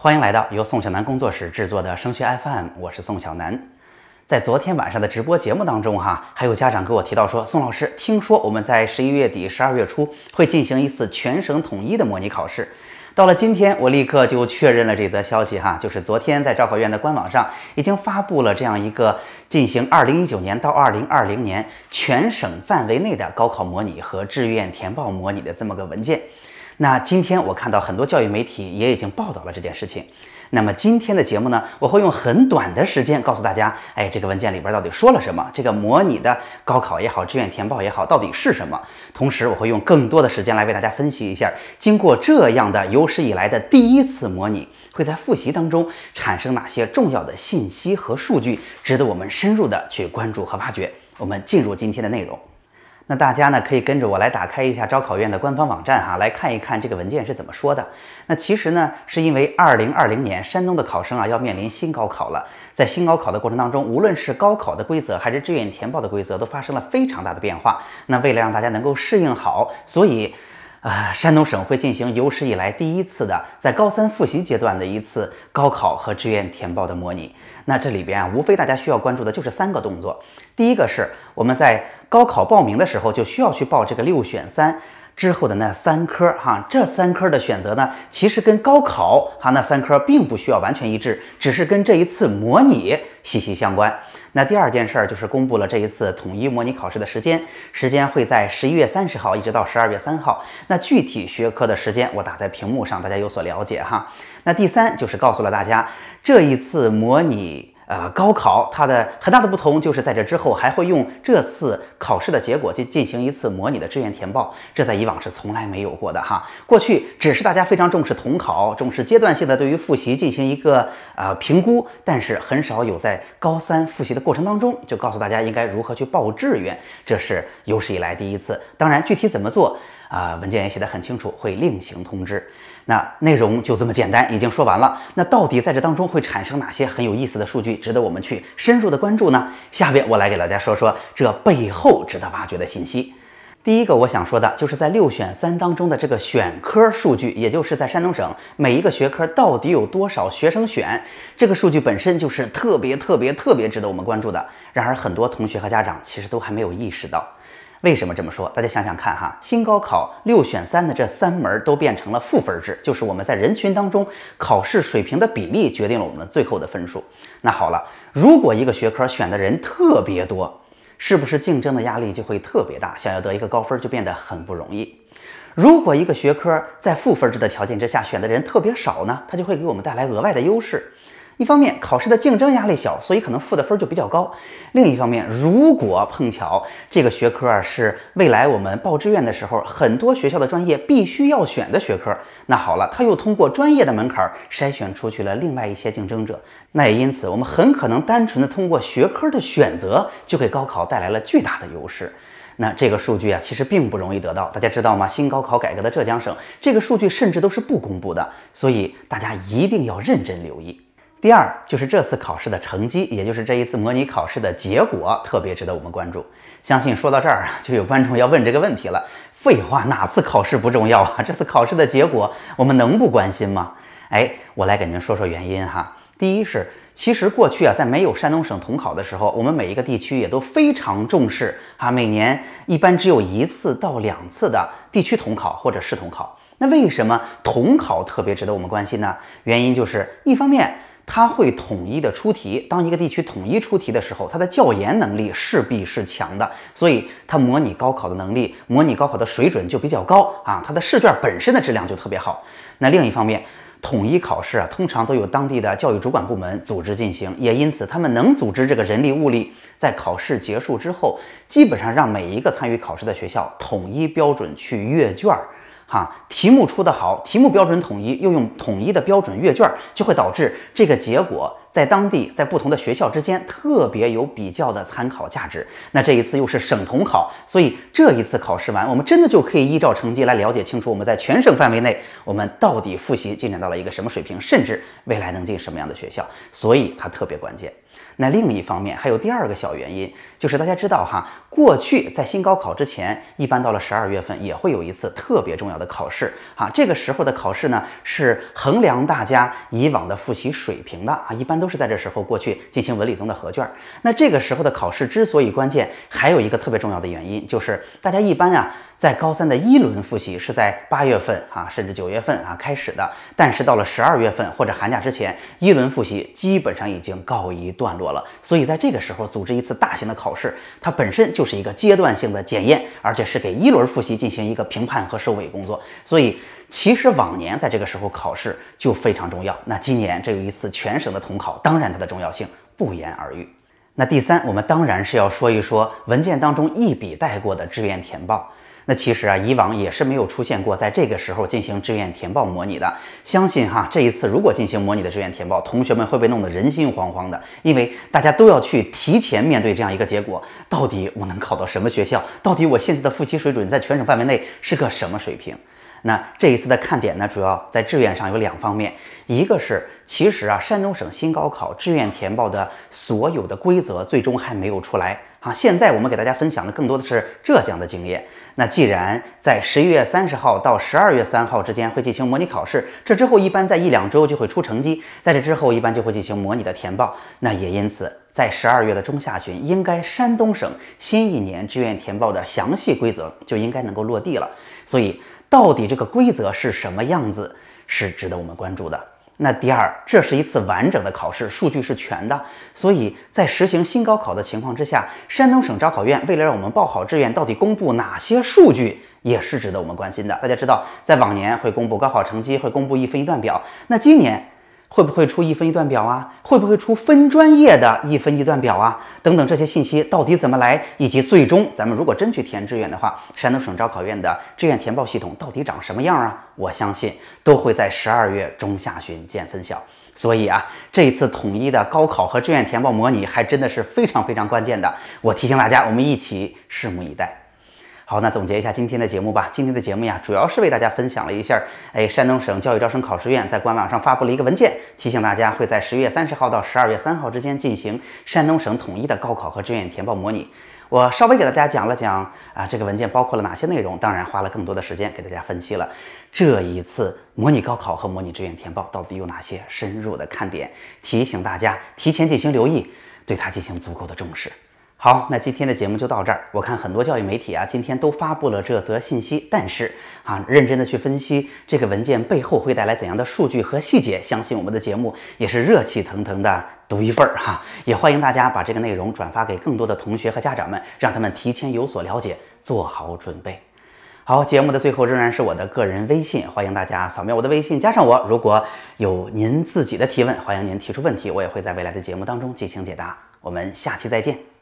欢迎来到由宋小南工作室制作的升学 FM，我是宋小南。在昨天晚上的直播节目当中，哈，还有家长给我提到说，宋老师，听说我们在十一月底、十二月初会进行一次全省统一的模拟考试。到了今天，我立刻就确认了这则消息，哈，就是昨天在招考院的官网上已经发布了这样一个进行二零一九年到二零二零年全省范围内的高考模拟和志愿填报模拟的这么个文件。那今天我看到很多教育媒体也已经报道了这件事情。那么今天的节目呢，我会用很短的时间告诉大家，哎，这个文件里边到底说了什么？这个模拟的高考也好，志愿填报也好，到底是什么？同时，我会用更多的时间来为大家分析一下，经过这样的有史以来的第一次模拟，会在复习当中产生哪些重要的信息和数据，值得我们深入的去关注和挖掘。我们进入今天的内容。那大家呢可以跟着我来打开一下招考院的官方网站哈，来看一看这个文件是怎么说的。那其实呢，是因为二零二零年山东的考生啊要面临新高考了，在新高考的过程当中，无论是高考的规则还是志愿填报的规则，都发生了非常大的变化。那为了让大家能够适应好，所以。啊，山东省会进行有史以来第一次的在高三复习阶段的一次高考和志愿填报的模拟。那这里边啊，无非大家需要关注的就是三个动作。第一个是我们在高考报名的时候就需要去报这个六选三。之后的那三科哈，这三科的选择呢，其实跟高考哈那三科并不需要完全一致，只是跟这一次模拟息息相关。那第二件事儿就是公布了这一次统一模拟考试的时间，时间会在十一月三十号一直到十二月三号。那具体学科的时间我打在屏幕上，大家有所了解哈。那第三就是告诉了大家这一次模拟。呃，高考它的很大的不同就是在这之后还会用这次考试的结果进进行一次模拟的志愿填报，这在以往是从来没有过的哈。过去只是大家非常重视统考，重视阶段性的对于复习进行一个呃评估，但是很少有在高三复习的过程当中就告诉大家应该如何去报志愿，这是有史以来第一次。当然，具体怎么做啊，文件也写得很清楚，会另行通知。那内容就这么简单，已经说完了。那到底在这当中会产生哪些很有意思的数据，值得我们去深入的关注呢？下边我来给大家说说这背后值得挖掘的信息。第一个我想说的就是在六选三当中的这个选科数据，也就是在山东省每一个学科到底有多少学生选，这个数据本身就是特别特别特别值得我们关注的。然而很多同学和家长其实都还没有意识到。为什么这么说？大家想想看哈，新高考六选三的这三门都变成了赋分制，就是我们在人群当中考试水平的比例决定了我们最后的分数。那好了，如果一个学科选的人特别多，是不是竞争的压力就会特别大？想要得一个高分就变得很不容易。如果一个学科在赋分制的条件之下选的人特别少呢？它就会给我们带来额外的优势。一方面，考试的竞争压力小，所以可能赋的分就比较高；另一方面，如果碰巧这个学科啊是未来我们报志愿的时候很多学校的专业必须要选的学科，那好了，他又通过专业的门槛筛选出去了另外一些竞争者，那也因此我们很可能单纯的通过学科的选择就给高考带来了巨大的优势。那这个数据啊，其实并不容易得到，大家知道吗？新高考改革的浙江省，这个数据甚至都是不公布的，所以大家一定要认真留意。第二就是这次考试的成绩，也就是这一次模拟考试的结果，特别值得我们关注。相信说到这儿啊，就有观众要问这个问题了。废话，哪次考试不重要啊？这次考试的结果，我们能不关心吗？哎，我来给您说说原因哈。第一是，其实过去啊，在没有山东省统考的时候，我们每一个地区也都非常重视啊，每年一般只有一次到两次的地区统考或者市统考。那为什么统考特别值得我们关心呢？原因就是一方面。它会统一的出题，当一个地区统一出题的时候，它的教研能力势必是强的，所以它模拟高考的能力、模拟高考的水准就比较高啊，它的试卷本身的质量就特别好。那另一方面，统一考试啊，通常都有当地的教育主管部门组织进行，也因此他们能组织这个人力物力，在考试结束之后，基本上让每一个参与考试的学校统一标准去阅卷儿。哈，题目出得好，题目标准统一，又用统一的标准阅卷，就会导致这个结果在当地，在不同的学校之间特别有比较的参考价值。那这一次又是省统考，所以这一次考试完，我们真的就可以依照成绩来了解清楚我们在全省范围内，我们到底复习进展到了一个什么水平，甚至未来能进什么样的学校。所以它特别关键。那另一方面还有第二个小原因，就是大家知道哈，过去在新高考之前，一般到了十二月份也会有一次特别重要的考试啊。这个时候的考试呢，是衡量大家以往的复习水平的啊。一般都是在这时候过去进行文理综的合卷。那这个时候的考试之所以关键，还有一个特别重要的原因，就是大家一般啊。在高三的一轮复习是在八月份啊，甚至九月份啊开始的，但是到了十二月份或者寒假之前，一轮复习基本上已经告一段落了。所以在这个时候组织一次大型的考试，它本身就是一个阶段性的检验，而且是给一轮复习进行一个评判和收尾工作。所以其实往年在这个时候考试就非常重要。那今年这有一次全省的统考，当然它的重要性不言而喻。那第三，我们当然是要说一说文件当中一笔带过的志愿填报。那其实啊，以往也是没有出现过在这个时候进行志愿填报模拟的。相信哈，这一次如果进行模拟的志愿填报，同学们会被弄得人心惶惶的，因为大家都要去提前面对这样一个结果：到底我能考到什么学校？到底我现在的复习水准在全省范围内是个什么水平？那这一次的看点呢，主要在志愿上有两方面，一个是其实啊，山东省新高考志愿填报的所有的规则最终还没有出来啊。现在我们给大家分享的更多的是浙江的经验。那既然在十一月三十号到十二月三号之间会进行模拟考试，这之后一般在一两周就会出成绩，在这之后一般就会进行模拟的填报。那也因此，在十二月的中下旬，应该山东省新一年志愿填报的详细规则就应该能够落地了。所以，到底这个规则是什么样子，是值得我们关注的。那第二，这是一次完整的考试，数据是全的，所以在实行新高考的情况之下，山东省招考院为了让我们报好志愿，到底公布哪些数据，也是值得我们关心的。大家知道，在往年会公布高考成绩，会公布一分一段表，那今年。会不会出一分一段表啊？会不会出分专业的一分一段表啊？等等这些信息到底怎么来？以及最终咱们如果真去填志愿的话，山东省招考院的志愿填报系统到底长什么样啊？我相信都会在十二月中下旬见分晓。所以啊，这一次统一的高考和志愿填报模拟还真的是非常非常关键的。我提醒大家，我们一起拭目以待。好，那总结一下今天的节目吧。今天的节目呀，主要是为大家分享了一下，哎，山东省教育招生考试院在官网上发布了一个文件，提醒大家会在十月三十号到十二月三号之间进行山东省统一的高考和志愿填报模拟。我稍微给大家讲了讲啊，这个文件包括了哪些内容，当然花了更多的时间给大家分析了这一次模拟高考和模拟志愿填报到底有哪些深入的看点，提醒大家提前进行留意，对它进行足够的重视。好，那今天的节目就到这儿。我看很多教育媒体啊，今天都发布了这则信息，但是啊，认真的去分析这个文件背后会带来怎样的数据和细节，相信我们的节目也是热气腾腾的独一份儿哈。也欢迎大家把这个内容转发给更多的同学和家长们，让他们提前有所了解，做好准备。好，节目的最后仍然是我的个人微信，欢迎大家扫描我的微信加上我。如果有您自己的提问，欢迎您提出问题，我也会在未来的节目当中进行解答。我们下期再见。